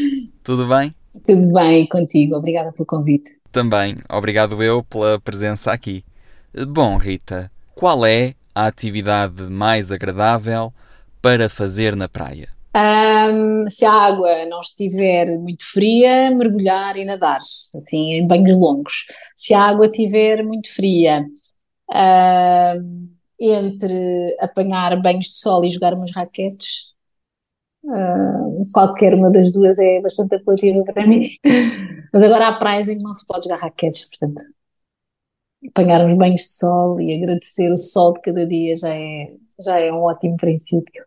tudo bem? tudo bem contigo? Obrigada pelo convite. Também, obrigado eu pela presença aqui. Bom, Rita, qual é a atividade mais agradável para fazer na praia? Ahm, se a água não estiver muito fria, mergulhar e nadar, assim, em banhos longos. Se a água estiver muito fria, ahm, entre apanhar banhos de sol e jogar umas raquetes, ahm, qualquer uma das duas é bastante apelativa para mim. Mas agora há praias em que não se pode jogar raquetes, portanto, apanhar uns banhos de sol e agradecer o sol de cada dia já é, já é um ótimo princípio.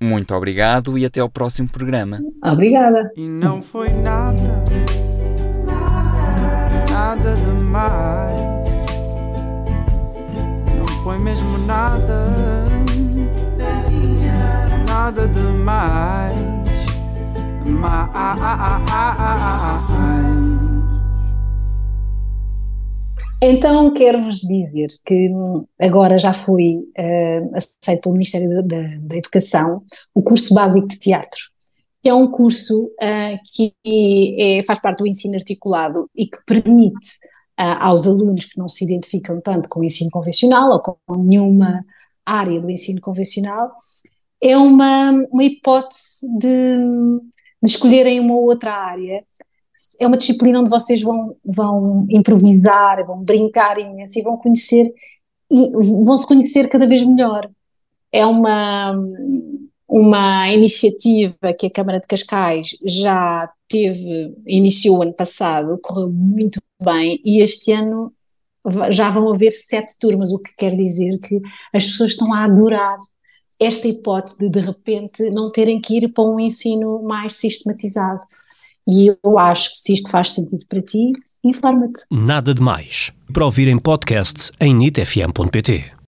Muito obrigado e até ao próximo programa. Obrigada. E não foi nada, nada demais. Não foi mesmo nada, nada demais. Mais. Então, quero-vos dizer que agora já foi uh, aceito pelo Ministério da, da- da Educação o curso básico de teatro, que é um curso uh, que é- faz parte do ensino articulado e que permite uh, aos alunos que não se identificam tanto com o ensino convencional ou com nenhuma área do ensino convencional, é uma, uma hipótese de, de escolherem uma outra área é uma disciplina onde vocês vão, vão improvisar, vão brincar imenso e vão conhecer e vão se conhecer cada vez melhor. É uma, uma iniciativa que a Câmara de Cascais já teve, iniciou ano passado, correu muito bem e este ano já vão haver sete turmas, o que quer dizer que as pessoas estão a adorar esta hipótese de de repente não terem que ir para um ensino mais sistematizado. E eu acho que se isto faz sentido para ti, informa-te. Nada de Mais. Para ouvir em podcast em nitfm.pt.